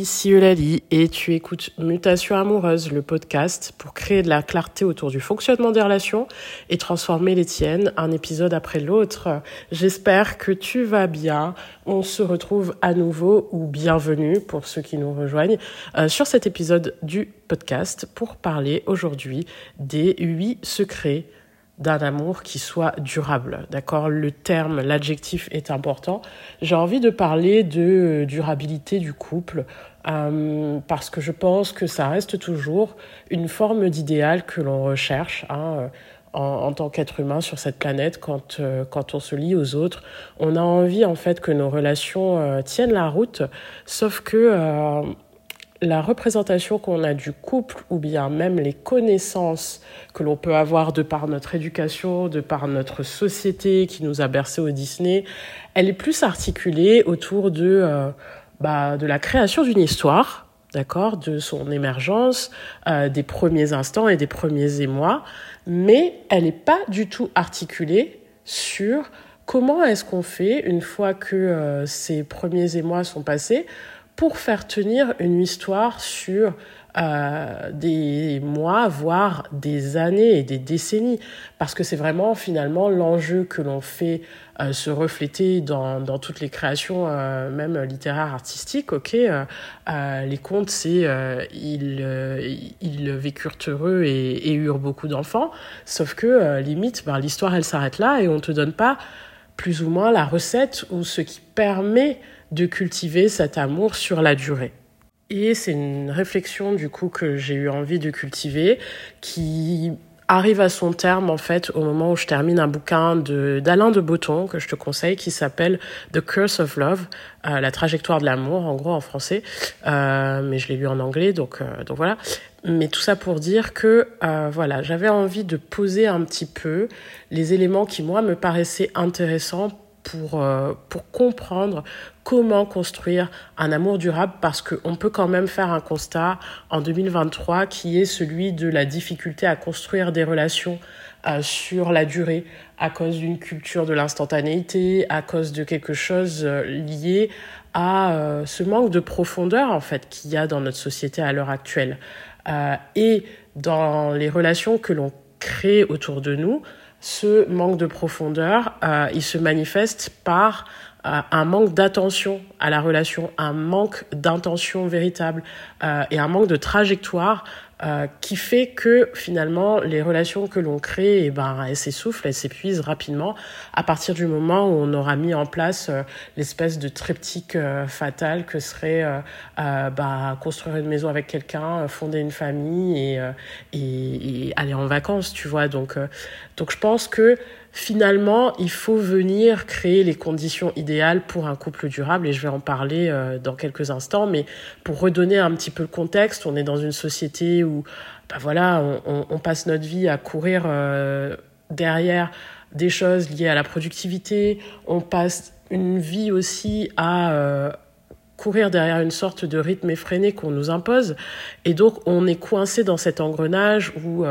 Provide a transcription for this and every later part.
ici Eulalie et tu écoutes Mutation amoureuse, le podcast pour créer de la clarté autour du fonctionnement des relations et transformer les tiennes un épisode après l'autre. J'espère que tu vas bien. On se retrouve à nouveau ou bienvenue pour ceux qui nous rejoignent euh, sur cet épisode du podcast pour parler aujourd'hui des huit secrets d'un amour qui soit durable. D'accord? Le terme, l'adjectif est important. J'ai envie de parler de euh, durabilité du couple euh, parce que je pense que ça reste toujours une forme d'idéal que l'on recherche. Hein, euh, en, tant qu'être humain sur cette planète, quand, quand on se lie aux autres, on a envie en fait que nos relations tiennent la route, sauf que la représentation qu'on a du couple ou bien même les connaissances que l'on peut avoir de par notre éducation, de par notre société qui nous a bercé au Disney, elle est plus articulée autour de, euh, bah, de la création d'une histoire, d'accord, de son émergence, euh, des premiers instants et des premiers émois, mais elle n'est pas du tout articulée sur comment est-ce qu'on fait une fois que euh, ces premiers émois sont passés pour faire tenir une histoire sur euh, des mois, voire des années et des décennies, parce que c'est vraiment finalement l'enjeu que l'on fait euh, se refléter dans, dans toutes les créations, euh, même littéraires, artistiques. Ok, euh, euh, les contes, c'est euh, ils, ils vécurent heureux et, et eurent beaucoup d'enfants, sauf que limite, ben, l'histoire elle s'arrête là et on te donne pas plus ou moins la recette ou ce qui permet de cultiver cet amour sur la durée. Et c'est une réflexion du coup que j'ai eu envie de cultiver qui arrive à son terme en fait au moment où je termine un bouquin de d'Alain de Botton que je te conseille qui s'appelle The Curse of Love, euh, la trajectoire de l'amour en gros en français, euh, mais je l'ai lu en anglais donc euh, donc voilà. Mais tout ça pour dire que voilà j'avais envie de poser un petit peu les éléments qui moi me paraissaient intéressants pour, euh, pour comprendre comment construire un amour durable parce qu'on peut quand même faire un constat en 2023 qui est celui de la difficulté à construire des relations euh, sur la durée à cause d'une culture de l'instantanéité, à cause de quelque chose euh, lié à euh, ce manque de profondeur en fait qu'il y a dans notre société à l'heure actuelle. Euh, et dans les relations que l'on crée autour de nous ce manque de profondeur, euh, il se manifeste par euh, un manque d'attention à la relation, un manque d'intention véritable euh, et un manque de trajectoire euh, qui fait que finalement les relations que l'on crée, eh ben, elles s'essoufflent, elles s'épuisent rapidement à partir du moment où on aura mis en place euh, l'espèce de triptyque euh, fatal que serait bah, construire une maison avec quelqu'un, fonder une famille et, et, et, aller en vacances, tu vois. Donc, donc je pense que finalement, il faut venir créer les conditions idéales pour un couple durable et je vais en parler euh, dans quelques instants. Mais pour redonner un petit peu le contexte, on est dans une société où, bah voilà, on, on passe notre vie à courir euh, derrière des choses liées à la productivité. On passe une vie aussi à euh, courir derrière une sorte de rythme effréné qu'on nous impose. Et donc, on est coincé dans cet engrenage où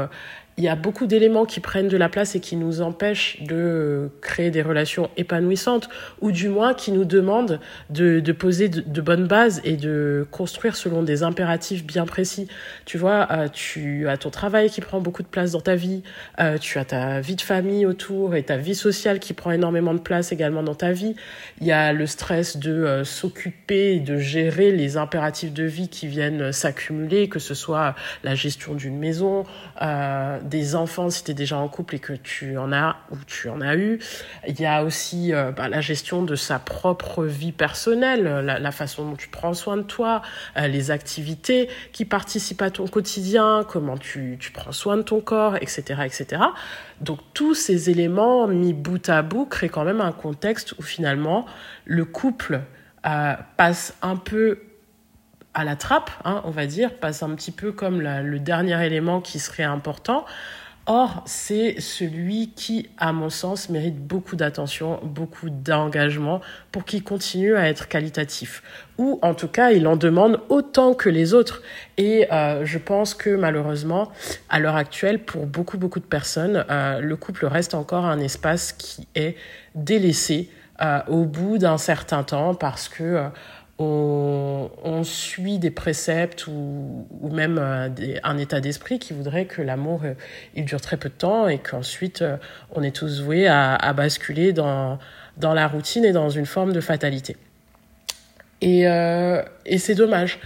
il y a beaucoup d'éléments qui prennent de la place et qui nous empêchent de créer des relations épanouissantes, ou du moins qui nous demandent de, de poser de, de, bonnes bases et de construire selon des impératifs bien précis. Tu vois, euh, tu as ton travail qui prend beaucoup de place dans ta vie, euh, tu as ta vie de famille autour et ta vie sociale qui prend énormément de place également dans ta vie. Il y a le stress de euh, s'occuper et de gérer les impératifs de vie qui viennent s'accumuler, que ce soit la gestion d'une maison, euh, des enfants si tu es déjà en couple et que tu en as ou tu en as eu. Il y a aussi euh, bah, la gestion de sa propre vie personnelle, la, la façon dont tu prends soin de toi, euh, les activités qui participent à ton quotidien, comment tu, tu prends soin de ton corps, etc., etc. Donc tous ces éléments mis bout à bout créent quand même un contexte où finalement le couple euh, passe un peu à la trappe, hein, on va dire, passe un petit peu comme le dernier élément qui serait important. Or, c'est celui qui, à mon sens, mérite beaucoup d'attention, beaucoup d'engagement pour qu'il continue à être qualitatif. Ou en tout cas, il en demande autant que les autres. Et euh, je pense que malheureusement, à l'heure actuelle, pour beaucoup, beaucoup de personnes, euh, le couple reste encore un espace qui est délaissé euh, au bout d'un certain temps parce que on, suit des préceptes ou, même euh, un état d'esprit qui voudrait que l'amour euh, il dure très peu de temps et qu'ensuite euh, on est tous voués à, basculer dans, dans la routine et dans une forme de fatalité. Et, et c'est dommage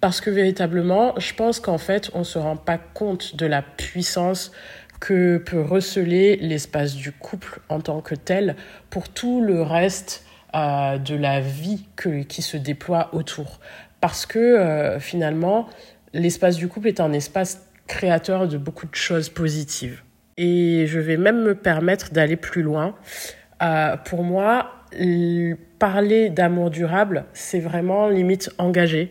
parce que véritablement, je pense qu'en fait, on se rend pas compte de la puissance que peut receler l'espace du couple en tant que tel pour tout le reste euh, de la vie que, qui se déploie autour. Parce que euh, finalement, l'espace du couple est un espace créateur de beaucoup de choses positives. Et je vais même me permettre d'aller plus loin. Euh, pour moi, parler d'amour durable, c'est vraiment limite engagé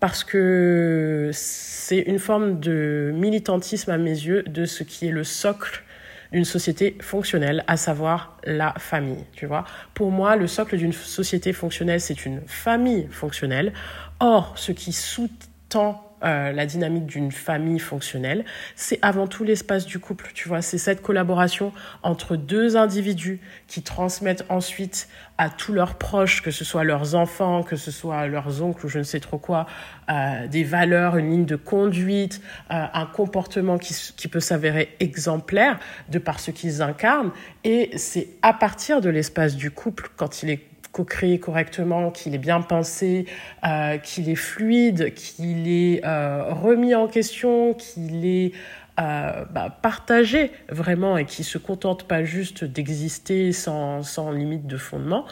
parce que c'est une forme de militantisme à mes yeux de ce qui est le socle d'une société fonctionnelle, à savoir la famille, tu vois. Pour moi, le socle d'une société fonctionnelle, c'est une famille fonctionnelle. Or, ce qui sous-tend euh, la dynamique d'une famille fonctionnelle, c'est avant tout l'espace du couple, tu vois, c'est cette collaboration entre deux individus qui transmettent ensuite à tous leurs proches, que ce soit leurs enfants, que ce soit leurs oncles ou je ne sais trop quoi, euh, des valeurs, une ligne de conduite, euh, un comportement qui, qui peut s'avérer exemplaire de par ce qu'ils incarnent. Et c'est à partir de l'espace du couple, quand il est co-créé correctement, qu'il est bien pensé, euh, qu'il est fluide, qu'il est euh, remis en question, qu'il est euh, bah, partagé vraiment et qui se contente pas juste d'exister sans, sans limite de fondement,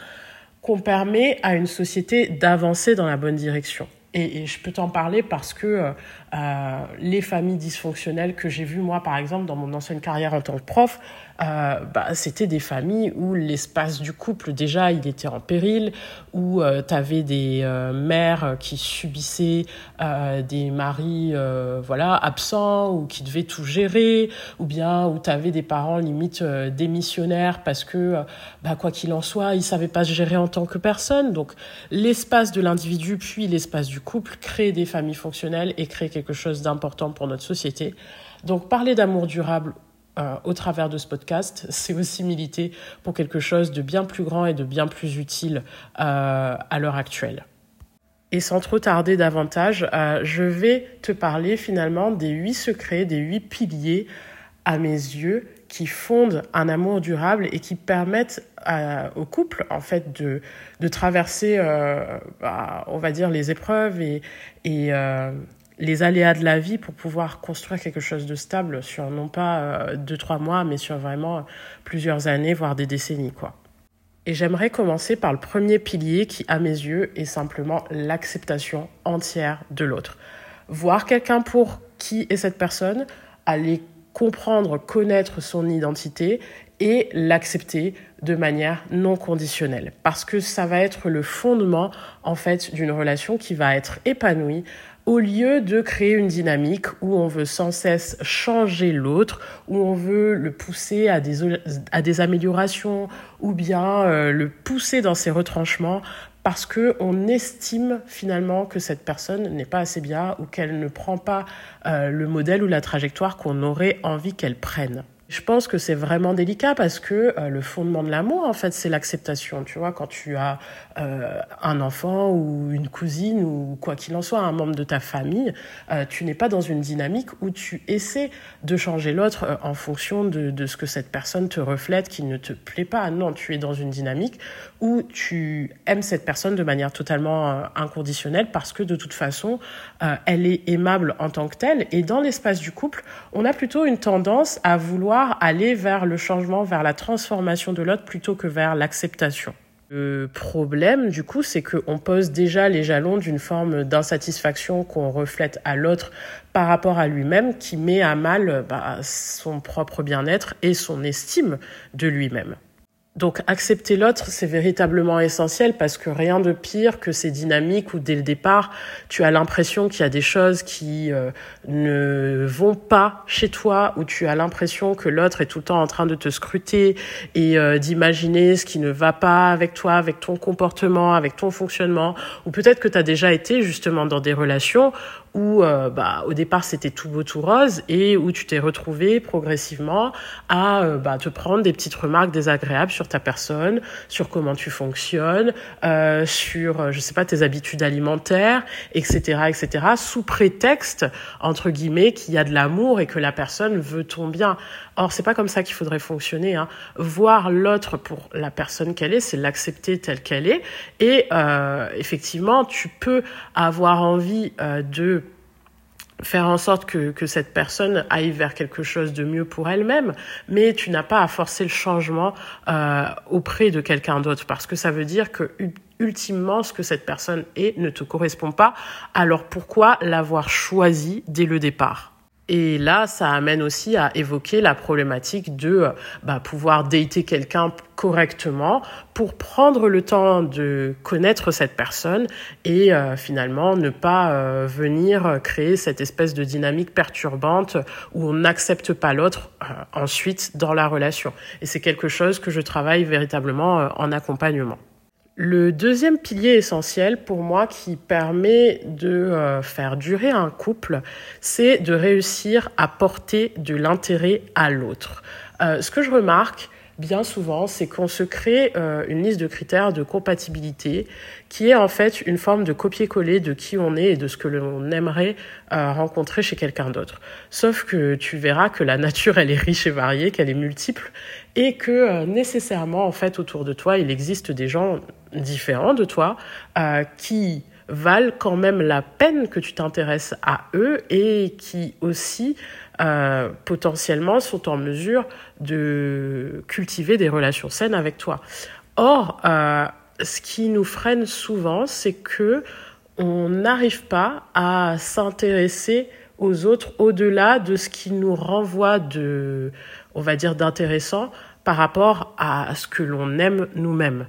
qu'on permet à une société d'avancer dans la bonne direction. Et, et je peux t'en parler parce que euh, les familles dysfonctionnelles que j'ai vues, moi, par exemple, dans mon ancienne carrière en tant que prof, euh, bah, c'était des familles où l'espace du couple, déjà, il était en péril, où euh, tu avais des euh, mères qui subissaient des maris voilà, absents ou qui devaient tout gérer, ou bien où tu avais des parents limite démissionnaires parce que, bah, quoi qu'il en soit, ils savaient pas se gérer en tant que personne. Donc, l'espace de l'individu puis l'espace du couple crée des familles fonctionnelles et crée quelque chose d'important pour notre société. Donc, parler d'amour durable euh, au travers de ce podcast, c'est aussi militer pour quelque chose de bien plus grand et de bien plus utile euh, à l'heure actuelle. Et sans trop tarder davantage, euh, je vais te parler finalement des huit secrets, des huit piliers à mes yeux qui fondent un amour durable et qui permettent à, au couple en fait de, traverser, bah, on va dire, les épreuves et, les aléas de la vie pour pouvoir construire quelque chose de stable sur non pas euh, deux trois mois mais sur vraiment plusieurs années voire des décennies quoi. Et j'aimerais commencer par le premier pilier qui à mes yeux est simplement l'acceptation entière de l'autre. Voir quelqu'un pour qui est cette personne, aller comprendre, connaître son identité et l'accepter de manière non conditionnelle parce que ça va être le fondement en fait d'une relation qui va être épanouie au lieu de créer une dynamique où on veut sans cesse changer l'autre, où on veut le pousser à des, améliorations, ou bien euh, le pousser dans ses retranchements, parce que on estime finalement que cette personne n'est pas assez bien ou qu'elle ne prend pas euh, le modèle ou la trajectoire qu'on aurait envie qu'elle prenne. Je pense que c'est vraiment délicat parce que euh, le fondement de l'amour, en fait, c'est l'acceptation. Tu vois, quand tu as euh, un enfant ou une cousine ou quoi qu'il en soit, un membre de ta famille, euh, tu n'es pas dans une dynamique où tu essaies de changer l'autre euh, en fonction de, de ce que cette personne te reflète qui ne te plaît pas. Non, tu es dans une dynamique où tu aimes cette personne de manière totalement euh, inconditionnelle parce que de toute façon, euh, elle est aimable en tant que telle. Et dans l'espace du couple, on a plutôt une tendance à vouloir aller vers le changement, vers la transformation de l'autre plutôt que vers l'acceptation. Le problème, du coup, c'est qu'on pose déjà les jalons d'une forme d'insatisfaction qu'on reflète à l'autre par rapport à lui-même qui met à mal bah, son propre bien-être et son estime de lui-même. Donc accepter l'autre, c'est véritablement essentiel parce que rien de pire que ces dynamiques où dès le départ, tu as l'impression qu'il y a des choses qui euh, ne vont pas chez toi, où tu as l'impression que l'autre est tout le temps en train de te scruter et euh, d'imaginer ce qui ne va pas avec toi, avec ton comportement, avec ton fonctionnement, ou peut-être que tu as déjà été justement dans des relations où euh, bah, au départ c'était tout beau tout rose et où tu t'es retrouvé progressivement à euh, bah, te prendre des petites remarques désagréables sur ta personne, sur comment tu fonctionnes, euh, sur je sais pas tes habitudes alimentaires, etc., etc. Sous prétexte entre guillemets qu'il y a de l'amour et que la personne veut ton bien. Or c'est pas comme ça qu'il faudrait fonctionner. Hein. Voir l'autre pour la personne qu'elle est, c'est l'accepter telle qu'elle est et euh, effectivement tu peux avoir envie euh, de faire en sorte que, que cette personne aille vers quelque chose de mieux pour elle-même, mais tu n'as pas à forcer le changement euh, auprès de quelqu'un d'autre, parce que ça veut dire que ultimement ce que cette personne est ne te correspond pas, alors pourquoi l'avoir choisi dès le départ? Et là, ça amène aussi à évoquer la problématique de bah, pouvoir dater quelqu'un correctement pour prendre le temps de connaître cette personne et euh, finalement ne pas euh, venir créer cette espèce de dynamique perturbante où on n'accepte pas l'autre euh, ensuite dans la relation. Et c'est quelque chose que je travaille véritablement en accompagnement. Le deuxième pilier essentiel pour moi qui permet de euh, faire durer un couple, c'est de réussir à porter de l'intérêt à l'autre. Euh, ce que je remarque, bien souvent, c'est qu'on se crée euh, une liste de critères de compatibilité qui est en fait une forme de copier-coller de qui on est et de ce que l'on aimerait euh, rencontrer chez quelqu'un d'autre. Sauf que tu verras que la nature, elle est riche et variée, qu'elle est multiple et que nécessairement, en fait, autour de toi, il existe des gens différents de toi qui valent quand même la peine que tu t'intéresses à eux et qui aussi euh, potentiellement sont en mesure de cultiver des relations saines avec toi. Or, euh, ce qui nous freine souvent, c'est que on n'arrive pas à s'intéresser aux autres au-delà de ce qui nous renvoie de, on va dire, d'intéressant par rapport à ce que l'on aime nous-mêmes.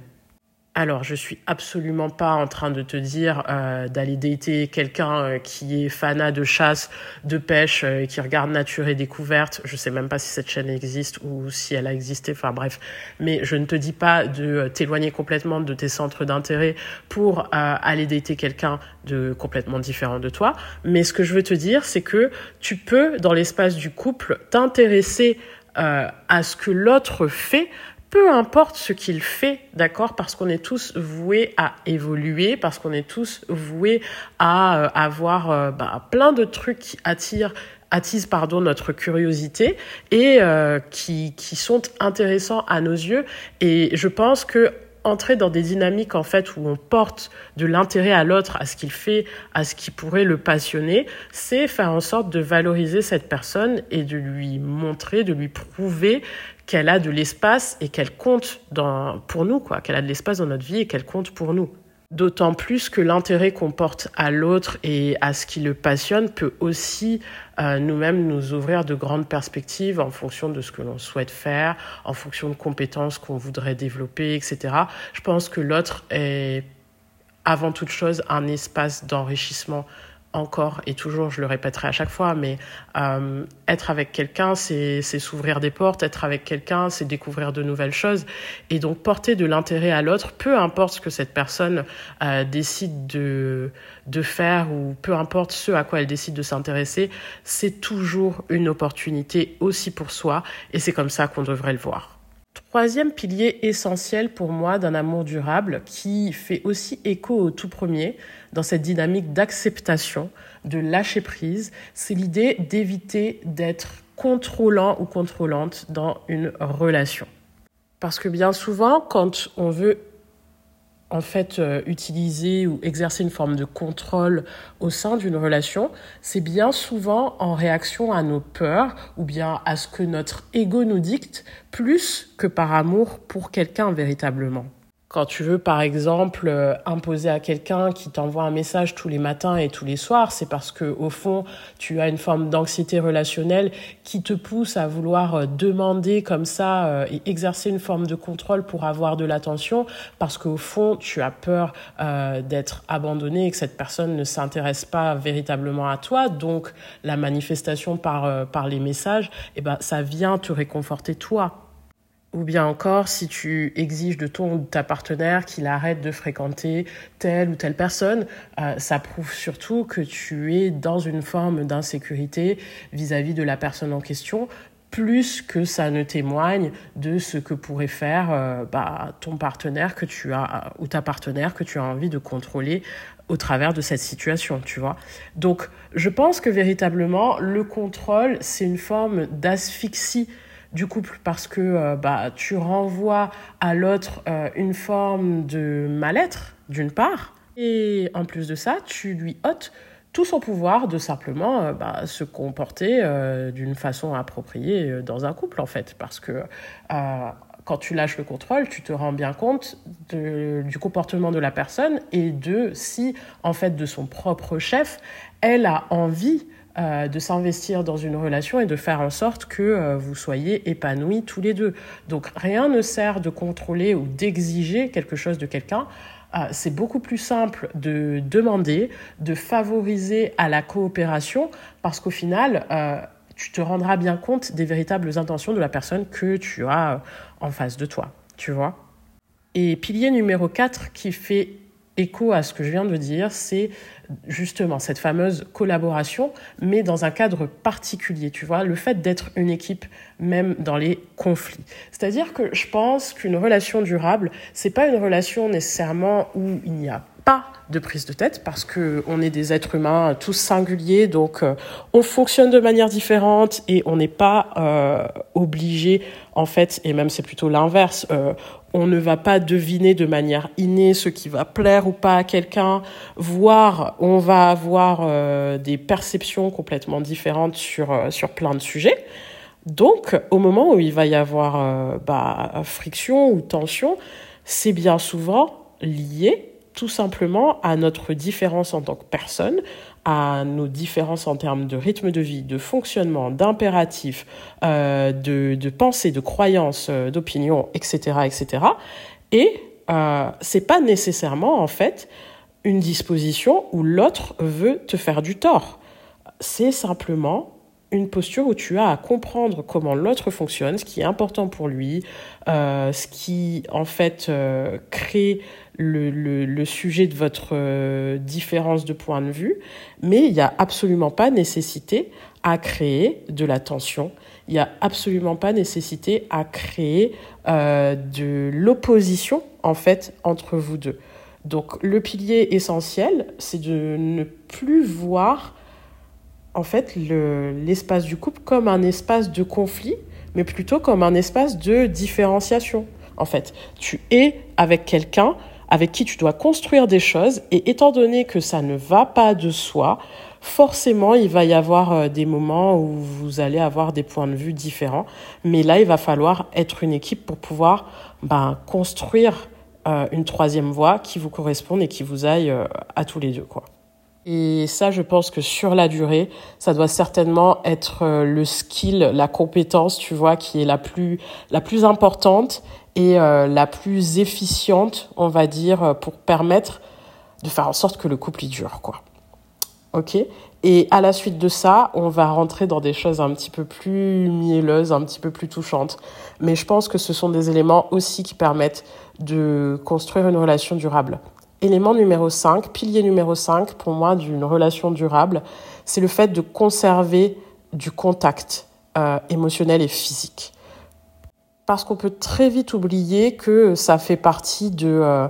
Alors, je suis absolument pas en train de te dire euh, d'aller dater quelqu'un euh, qui est fanat de chasse, de pêche, euh, qui regarde Nature et Découverte. Je sais même pas si cette chaîne existe ou si elle a existé. Enfin bref, mais je ne te dis pas de t'éloigner complètement de tes centres d'intérêt pour aller dater quelqu'un de complètement différent de toi. Mais ce que je veux te dire, c'est que tu peux, dans l'espace du couple, t'intéresser à ce que l'autre fait peu importe ce qu'il fait, d'accord, parce qu'on est tous voués à évoluer, parce qu'on est tous voués à euh, avoir euh, bah, plein de trucs qui attirent attisent pardon notre curiosité et euh, qui qui sont intéressants à nos yeux. Et je pense que entrer dans des dynamiques en fait où on porte de l'intérêt à l'autre, à ce qu'il fait, à ce qui pourrait le passionner, c'est faire en sorte de valoriser cette personne et de lui montrer, de lui prouver qu'elle a de l'espace et qu'elle compte dans, pour nous, quoi, qu'elle a de l'espace dans notre vie et qu'elle compte pour nous. D'autant plus que l'intérêt qu'on porte à l'autre et à ce qui le passionne peut aussi euh, nous-mêmes nous ouvrir de grandes perspectives en fonction de ce que l'on souhaite faire, en fonction de compétences qu'on voudrait développer, etc. Je pense que l'autre est avant toute chose un espace d'enrichissement encore et toujours, je le répéterai à chaque fois, mais euh, être avec quelqu'un, c'est s'ouvrir des portes, être avec quelqu'un, c'est découvrir de nouvelles choses. Et donc porter de l'intérêt à l'autre, peu importe ce que cette personne euh, décide de, de faire ou peu importe ce à quoi elle décide de s'intéresser, c'est toujours une opportunité aussi pour soi et c'est comme ça qu'on devrait le voir. Troisième pilier essentiel pour moi d'un amour durable qui fait aussi écho au tout premier dans cette dynamique d'acceptation, de lâcher prise, c'est l'idée d'éviter d'être contrôlant ou contrôlante dans une relation. Parce que bien souvent, quand on veut en fait euh, utiliser ou exercer une forme de contrôle au sein d'une relation, c'est bien souvent en réaction à nos peurs ou bien à ce que notre ego nous dicte plus que par amour pour quelqu'un véritablement. Quand tu veux, par exemple, euh, imposer à quelqu'un qui t'envoie un message tous les matins et tous les soirs, c'est parce que, au fond, tu as une forme d'anxiété relationnelle qui te pousse à vouloir euh, demander comme ça euh, et exercer une forme de contrôle pour avoir de l'attention, parce qu'au fond, tu as peur d'être abandonné et que cette personne ne s'intéresse pas véritablement à toi. Donc, la manifestation par, par les messages, eh ben, ça vient te réconforter toi. Ou bien encore, si tu exiges de ton de ta partenaire qu'il arrête de fréquenter telle ou telle personne, euh, ça prouve surtout que tu es dans une forme d'insécurité vis-à-vis de la personne en question, plus que ça ne témoigne de ce que pourrait faire euh, bah, ton partenaire que tu as ou ta partenaire que tu as envie de contrôler au travers de cette situation, tu vois. Donc, je pense que véritablement, le contrôle, c'est une forme d'asphyxie du couple parce que euh, bah, tu renvoies à l'autre euh, une forme de mal-être, d'une part, et en plus de ça, tu lui ôtes tout son pouvoir de simplement euh, bah, se comporter d'une façon appropriée dans un couple, en fait, parce que quand tu lâches le contrôle, tu te rends bien compte du comportement de la personne et de si, en fait, de son propre chef, elle a envie euh, de s'investir dans une relation et de faire en sorte que euh, vous soyez épanouis tous les deux. Donc rien ne sert de contrôler ou d'exiger quelque chose de quelqu'un. Euh, c'est beaucoup plus simple de demander, de favoriser à la coopération parce qu'au final, tu te rendras bien compte des véritables intentions de la personne que tu as en face de toi, tu vois? Et pilier numéro 4 qui fait écho à ce que je viens de dire, c'est justement cette fameuse collaboration, mais dans un cadre particulier, tu vois, le fait d'être une équipe, même dans les conflits. C'est-à-dire que je pense qu'une relation durable, c'est pas une relation nécessairement où il n'y a de prise de tête parce que on est des êtres humains tous singuliers donc euh, on fonctionne de manière différente et on n'est pas euh, obligé en fait et même c'est plutôt l'inverse euh, on ne va pas deviner de manière innée ce qui va plaire ou pas à quelqu'un, voire on va avoir des perceptions complètement différentes sur, sur plein de sujets. Donc, au moment où il va y avoir bah, friction ou tension, c'est bien souvent lié tout simplement à notre différence en tant que personne, à nos différences en termes de rythme de vie, de fonctionnement, d'impératifs, euh, de, pensée, de croyances, euh, d'opinions, etc., etc. Et euh, c'est pas nécessairement en fait une disposition où l'autre veut te faire du tort. C'est simplement une posture où tu as à comprendre comment l'autre fonctionne, ce qui est important pour lui, euh, ce qui en fait euh, crée le, le, le, sujet de votre euh, différence de point de vue, mais il n'y a absolument pas nécessité à créer de la tension, il n'y a absolument pas nécessité à créer euh, de l'opposition en fait entre vous deux. Donc le pilier essentiel, c'est de ne plus voir en fait l'espace du couple comme un espace de conflit, mais plutôt comme un espace de différenciation. En fait, tu es avec quelqu'un avec qui tu dois construire des choses et étant donné que ça ne va pas de soi, forcément il va y avoir euh, des moments où vous allez avoir des points de vue différents, mais là il va falloir être une équipe pour pouvoir ben, construire euh, une troisième voie qui vous corresponde et qui vous aille euh, à tous les deux quoi. Et ça, je pense que sur la durée, ça doit certainement être euh, le skill, la compétence, tu vois, qui est la plus, la plus importante et euh, la plus efficiente, on va dire, euh, pour permettre de faire en sorte que le couple y dure, quoi. Ok? Et à la suite de ça, on va rentrer dans des choses un petit peu plus mielleuses, un petit peu plus touchantes. Mais je pense que ce sont des éléments aussi qui permettent de construire une relation durable. Élément numéro 5, pilier numéro 5 pour moi d'une relation durable, c'est le fait de conserver du contact euh, émotionnel et physique. Parce qu'on peut très vite oublier que ça fait partie de, euh,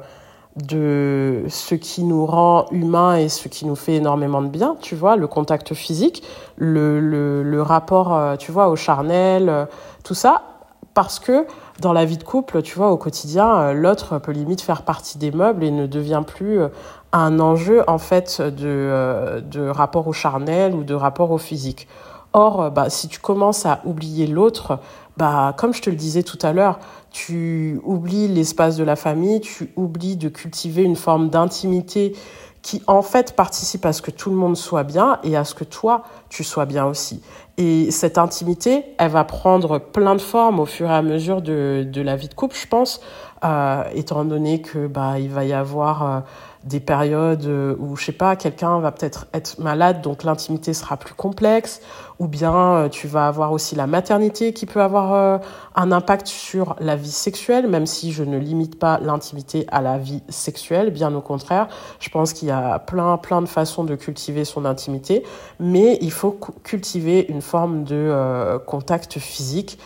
de ce qui nous rend humains et ce qui nous fait énormément de bien, tu vois, le contact physique, le, le, rapport, euh, tu vois, au charnel, tout ça, parce que dans la vie de couple, tu vois, au quotidien, euh, l'autre peut limite faire partie des meubles et ne devient plus euh, un enjeu, en fait, de, euh, de rapport au charnel ou de rapport au physique. Or, bah, si tu commences à oublier l'autre, bah, comme je te le disais tout à l'heure, tu oublies l'espace de la famille, tu oublies de cultiver une forme d'intimité qui en fait participe à ce que tout le monde soit bien et à ce que toi, tu sois bien aussi. Et cette intimité, elle va prendre plein de formes au fur et à mesure de, de la vie de couple, je pense, euh, étant donné que bah il va y avoir euh, des périodes où, je sais pas, quelqu'un va peut-être être malade, donc l'intimité sera plus complexe, ou bien tu vas avoir aussi la maternité qui peut avoir un impact sur la vie sexuelle, même si je ne limite pas l'intimité à la vie sexuelle, bien au contraire. Je pense qu'il y a plein, plein de façons de cultiver son intimité, mais il faut cultiver une forme de contact physique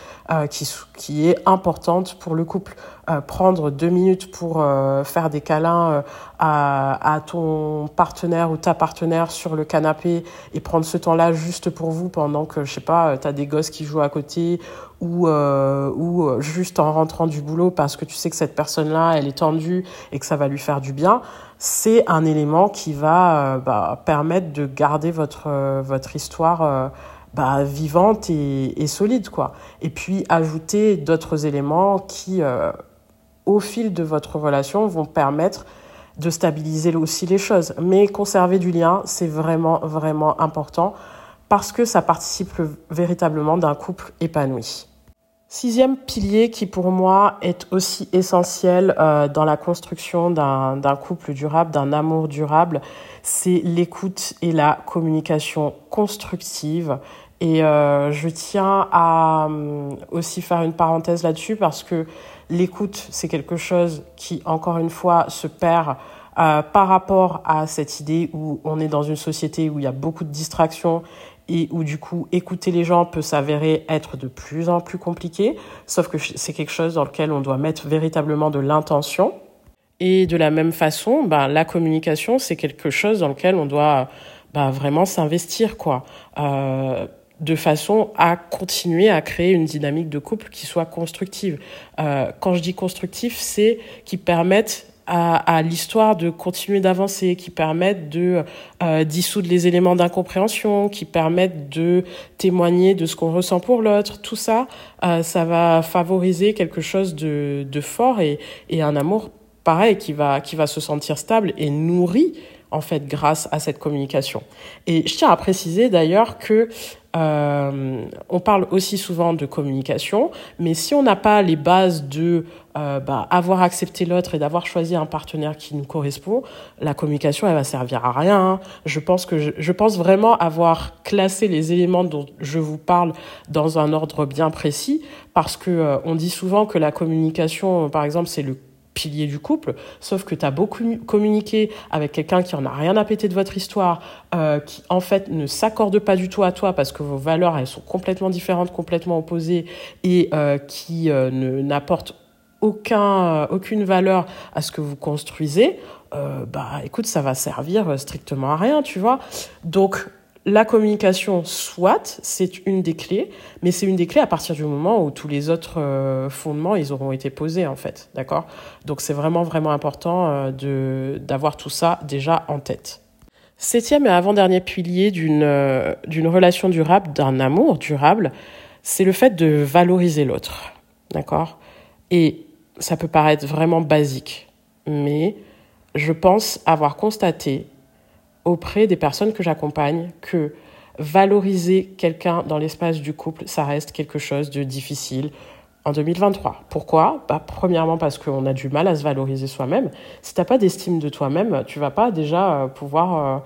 qui, qui est importante pour le couple. Euh, prendre deux minutes pour euh, faire des câlins euh, à, à, ton partenaire ou ta partenaire sur le canapé et prendre ce temps-là juste pour vous pendant que, je sais pas, tu as des gosses qui jouent à côté ou, ou juste en rentrant du boulot parce que tu sais que cette personne-là, elle est tendue et que ça va lui faire du bien, c'est un élément qui va bah, permettre de garder votre, votre histoire bah, vivante et, et, solide quoi. Et puis ajouter d'autres éléments qui au fil de votre relation vont permettre de stabiliser aussi les choses. Mais conserver du lien, c'est vraiment, vraiment important parce que ça participe véritablement d'un couple épanoui. Sixième pilier qui pour moi est aussi essentiel euh, dans la construction d'un couple durable, d'un amour durable, c'est l'écoute et la communication constructive. Et euh, je tiens à euh, aussi faire une parenthèse là-dessus parce que L'écoute, c'est quelque chose qui, encore une fois, se perd euh, par rapport à cette idée où on est dans une société où il y a beaucoup de distractions et où du coup écouter les gens peut s'avérer être de plus en plus compliqué, sauf que c'est quelque chose dans lequel on doit mettre véritablement de l'intention. Et de la même façon, ben, la communication, c'est quelque chose dans lequel on doit ben, vraiment s'investir. quoi. Euh, de façon à continuer à créer une dynamique de couple qui soit constructive. Euh, quand je dis constructif, c'est qui permette à, à l'histoire de continuer d'avancer, qui permettent de euh, dissoudre les éléments d'incompréhension, qui permettent de témoigner de ce qu'on ressent pour l'autre. Tout ça, euh, ça va favoriser quelque chose de, de fort et, et un amour pareil qui va, qui va se sentir stable et nourri en fait grâce à cette communication. Et je tiens à préciser d'ailleurs que euh, on parle aussi souvent de communication, mais si on n'a pas les bases de euh, bah, avoir accepté l'autre et d'avoir choisi un partenaire qui nous correspond, la communication elle va servir à rien. Hein. Je pense que je, je, pense vraiment avoir classé les éléments dont je vous parle dans un ordre bien précis, parce que euh, on dit souvent que la communication, par exemple, c'est le pilier du couple, sauf que tu as beaucoup communiqué avec quelqu'un qui en a rien à péter de votre histoire, euh, qui en fait ne s'accorde pas du tout à toi parce que vos valeurs elles sont complètement différentes, complètement opposées et euh, qui euh, ne n'apporte aucun euh, aucune valeur à ce que vous construisez, bah écoute ça va servir strictement à rien, tu vois. Donc la communication, soit, c'est une des clés, mais c'est une des clés à partir du moment où tous les autres euh, fondements, ils auront été posés, en fait. D'accord? Donc, c'est vraiment, vraiment important euh, de, d'avoir tout ça déjà en tête. Septième et avant-dernier pilier d'une, euh, d'une relation durable, d'un amour durable, c'est le fait de valoriser l'autre. D'accord? Et ça peut paraître vraiment basique, mais je pense avoir constaté auprès des personnes que j'accompagne que valoriser quelqu'un dans l'espace du couple, ça reste quelque chose de difficile en 2023. Pourquoi? Bah, Premièrement parce qu'on a du mal à se valoriser soi-même. Si tu n'as pas d'estime de toi-même, tu vas pas déjà euh, pouvoir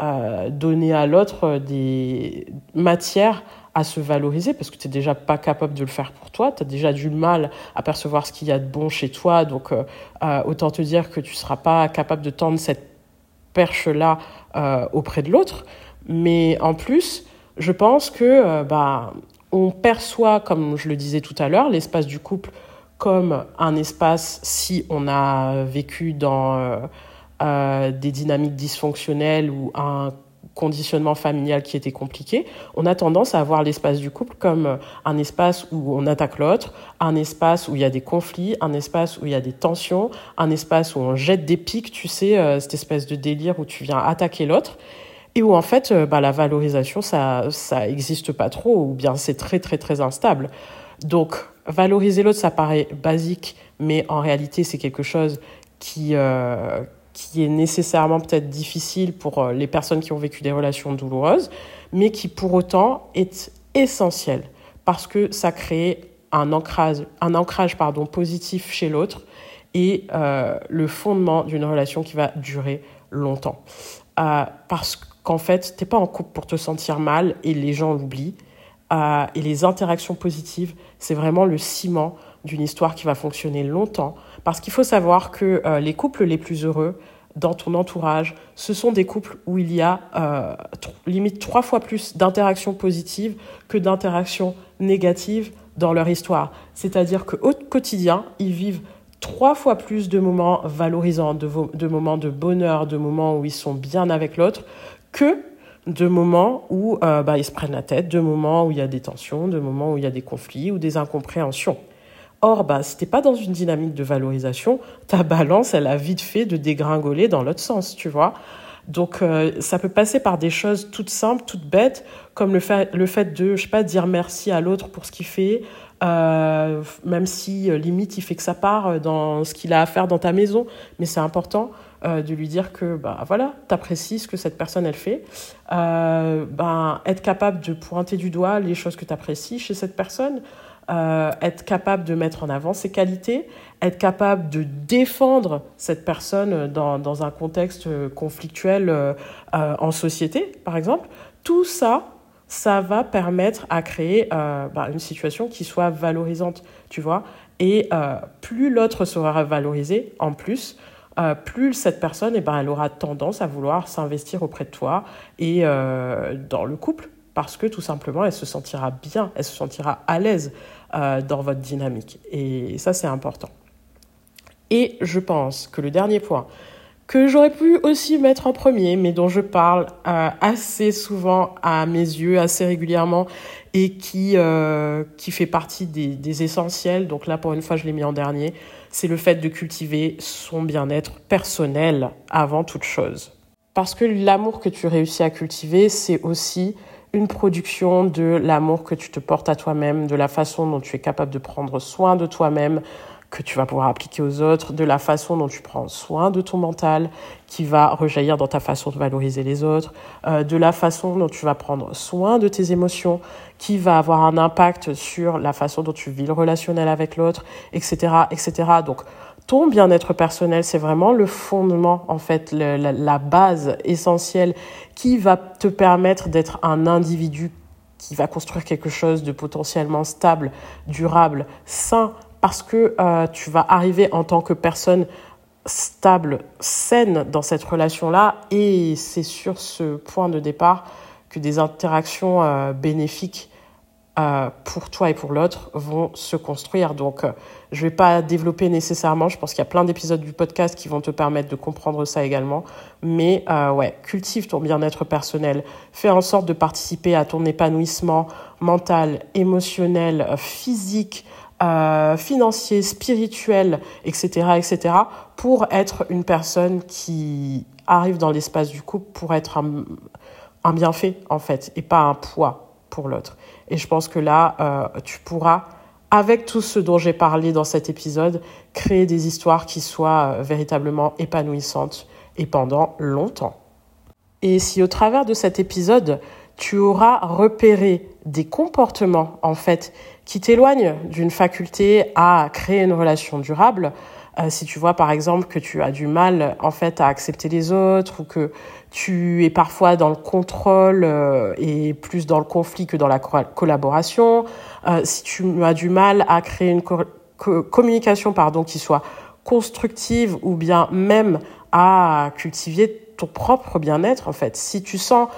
euh, euh, donner à l'autre des matières à se valoriser parce que tu n'es déjà pas capable de le faire pour toi, tu as déjà du mal à percevoir ce qu'il y a de bon chez toi, donc autant te dire que tu seras pas capable de tendre cette perche-là euh, auprès de l'autre. Mais en plus, je pense que euh, bah, on perçoit, comme je le disais tout à l'heure, l'espace du couple comme un espace si on a vécu dans euh, des dynamiques dysfonctionnelles ou un conditionnement familial qui était compliqué, on a tendance à avoir l'espace du couple comme un espace où on attaque l'autre, un espace où il y a des conflits, un espace où il y a des tensions, un espace où on jette des pics, tu sais, euh, cette espèce de délire où tu viens attaquer l'autre et où en fait euh, bah, la valorisation ça ça existe pas trop ou bien c'est très très très instable. Donc valoriser l'autre ça paraît basique mais en réalité c'est quelque chose qui euh, qui est nécessairement peut-être difficile pour euh, les personnes qui ont vécu des relations douloureuses, mais qui pour autant est essentiel parce que ça crée un ancrage, un ancrage pardon, positif chez l'autre est euh, le fondement d'une relation qui va durer longtemps. Euh, parce qu'en fait, t'es pas en couple pour te sentir mal et les gens l'oublient. Et les interactions positives, c'est vraiment le ciment d'une histoire qui va fonctionner longtemps. Parce qu'il faut savoir que les couples les plus heureux, dans ton entourage, ce sont des couples où il y a euh, limite trois fois plus d'interactions positives que d'interactions négatives dans leur histoire. C'est-à-dire qu'au quotidien, ils vivent trois fois plus de moments valorisants, de, de, moments de bonheur, de moments où ils sont bien avec l'autre, que de moments où euh, bah, ils se prennent la tête, de moments où il y a des tensions, de moments où il y a des conflits ou des incompréhensions. Or, bah, si t'es pas dans une dynamique de valorisation, ta balance, elle a vite fait de dégringoler dans l'autre sens, tu vois. Donc, euh, ça peut passer par des choses toutes simples, toutes bêtes, comme le fait, le fait de, je sais pas, dire merci à l'autre pour ce qu'il fait, euh, même si euh, limite il fait que ça part dans ce qu'il a à faire dans ta maison, mais c'est important de lui dire que bah voilà, t'apprécies ce que cette personne elle fait, ben être capable de pointer du doigt les choses que t'apprécies chez cette personne, euh, être capable de mettre en avant ses qualités, être capable de défendre cette personne dans, dans un contexte conflictuel euh, euh, en société, par exemple, tout ça, ça va permettre à créer bah, une situation qui soit valorisante, tu vois. Et plus l'autre sera valorisé, en plus, plus cette personne, eh ben, elle aura tendance à vouloir s'investir auprès de toi et dans le couple parce que tout simplement, elle se sentira bien, elle se sentira à l'aise euh, dans votre dynamique. Et ça, c'est important. Et je pense que le dernier point que j'aurais pu aussi mettre en premier, mais dont je parle euh, assez souvent à mes yeux, assez régulièrement, et qui, euh, qui fait partie des, des essentiels, donc là pour une fois je l'ai mis en dernier, c'est le fait de cultiver son bien-être personnel avant toute chose. Parce que l'amour que tu réussis à cultiver, c'est aussi une production de l'amour que tu te portes à toi-même, de la façon dont tu es capable de prendre soin de toi-même, que tu vas pouvoir appliquer aux autres, de la façon dont tu prends soin de ton mental, qui va rejaillir dans ta façon de valoriser les autres, euh, de la façon dont tu vas prendre soin de tes émotions, qui va avoir un impact sur la façon dont tu vis le relationnel avec l'autre, etc., etc. Donc, ton bien-être personnel, c'est vraiment le fondement, en fait, la, base essentielle qui va te permettre d'être un individu qui va construire quelque chose de potentiellement stable, durable, sain, parce que euh, tu vas arriver en tant que personne stable, saine dans cette relation-là, et c'est sur ce point de départ que des interactions euh, bénéfiques euh, pour toi et pour l'autre vont se construire. Donc, euh, je vais pas développer nécessairement. Je pense qu'il y a plein d'épisodes du podcast qui vont te permettre de comprendre ça également. Mais euh, ouais, cultive ton bien-être personnel. Fais en sorte de participer à ton épanouissement mental, émotionnel, physique, euh, financier, spirituel, etc., etc., pour être une personne qui arrive dans l'espace du couple pour être un, un bienfait en fait et pas un poids pour l'autre. Et je pense que là, euh, tu pourras, avec tout ce dont j'ai parlé dans cet épisode, créer des histoires qui soient euh, véritablement épanouissantes et pendant longtemps. Et si au travers de cet épisode, tu auras repéré des comportements, en fait, qui t'éloignent d'une faculté à créer une relation durable, euh, si tu vois par exemple que tu as du mal en fait à accepter les autres ou que tu es parfois dans le contrôle euh, et plus dans le conflit que dans la collaboration, euh, si tu as du mal à créer une communication pardon qui soit constructive ou bien même à cultiver ton propre bien-être en fait, si tu sens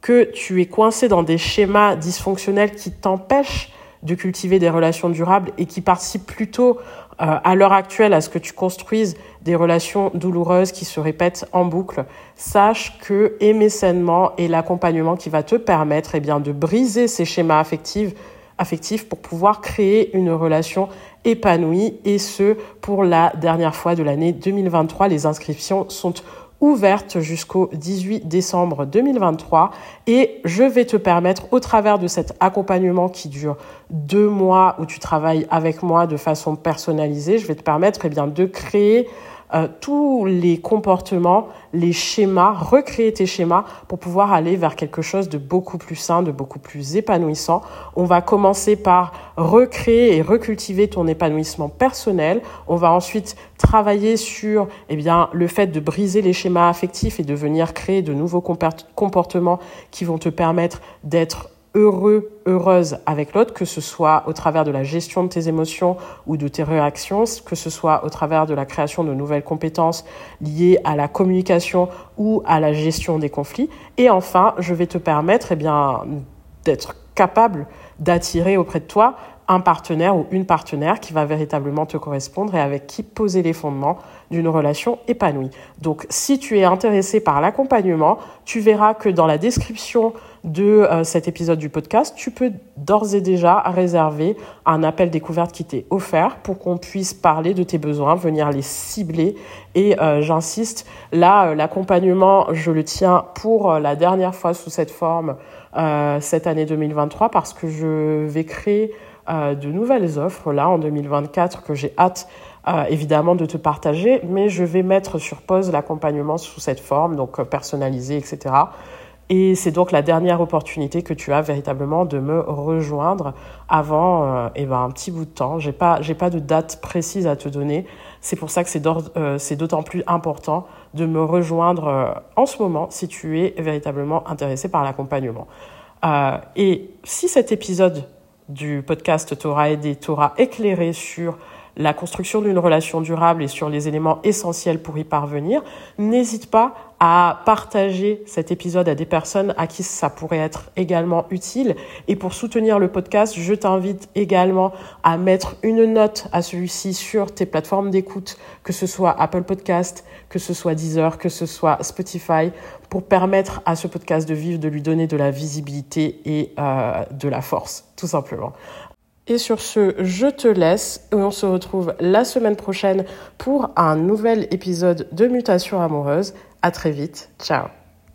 que tu es coincé dans des schémas dysfonctionnels qui t'empêchent de cultiver des relations durables et qui participent plutôt à l'heure actuelle à ce que tu construises des relations douloureuses qui se répètent en boucle, sache que aimer sainement est l'accompagnement qui va te permettre eh bien, de briser ces schémas affectifs pour pouvoir créer une relation épanouie et ce pour la dernière fois de l'année 2023. Les inscriptions sont ouverte jusqu'au 18 décembre 2023 et je vais te permettre au travers de cet accompagnement qui dure deux mois où tu travailles avec moi de façon personnalisée, je vais te permettre eh bien, de créer euh, tous les comportements, les schémas, recréer tes schémas pour pouvoir aller vers quelque chose de beaucoup plus sain, de beaucoup plus épanouissant. On va commencer par recréer et recultiver ton épanouissement personnel. On va ensuite travailler sur eh bien, le fait de briser les schémas affectifs et de venir créer de nouveaux comportements qui vont te permettre d'être heureux, heureuse avec l'autre, que ce soit au travers de la gestion de tes émotions ou de tes réactions, que ce soit au travers de la création de nouvelles compétences liées à la communication ou à la gestion des conflits. Et enfin, je vais te permettre, eh d'être capable d'attirer auprès de toi un partenaire ou une partenaire qui va véritablement te correspondre et avec qui poser les fondements d'une relation épanouie. Donc si tu es intéressé par l'accompagnement, tu verras que dans la description de euh, cet épisode du podcast, tu peux d'ores et déjà réserver un appel découverte qui t'est offert pour qu'on puisse parler de tes besoins, venir les cibler. Et euh, j'insiste, là, euh, l'accompagnement, je le tiens pour la dernière fois sous cette forme cette année 2023 parce que je vais créer de nouvelles offres là en 2024 que j'ai hâte euh, évidemment de te partager, mais je vais mettre sur pause l'accompagnement sous cette forme, donc euh, personnalisé, etc. Et c'est donc la dernière opportunité que tu as véritablement de me rejoindre avant euh, eh ben, un petit bout de temps. J'ai pas, j'ai pas de date précise à te donner. C'est pour ça que euh, c'est d'autant plus important de me rejoindre en ce moment si tu es véritablement intéressé par l'accompagnement. et si cet épisode du podcast t'aura aidé, t'aura éclairé sur la construction d'une relation durable et sur les éléments essentiels pour y parvenir, n'hésite pas à partager cet épisode à des personnes à qui ça pourrait être également utile. Et pour soutenir le podcast, je t'invite également à mettre une note à celui-ci sur tes plateformes d'écoute, que ce soit Apple Podcast, que ce soit Deezer, que ce soit Spotify, pour permettre à ce podcast de vivre, de lui donner de la visibilité et euh, de la force, tout simplement. Et sur ce, je te laisse et on se retrouve la semaine prochaine pour un nouvel épisode de Mutation amoureuse. À très vite. Ciao.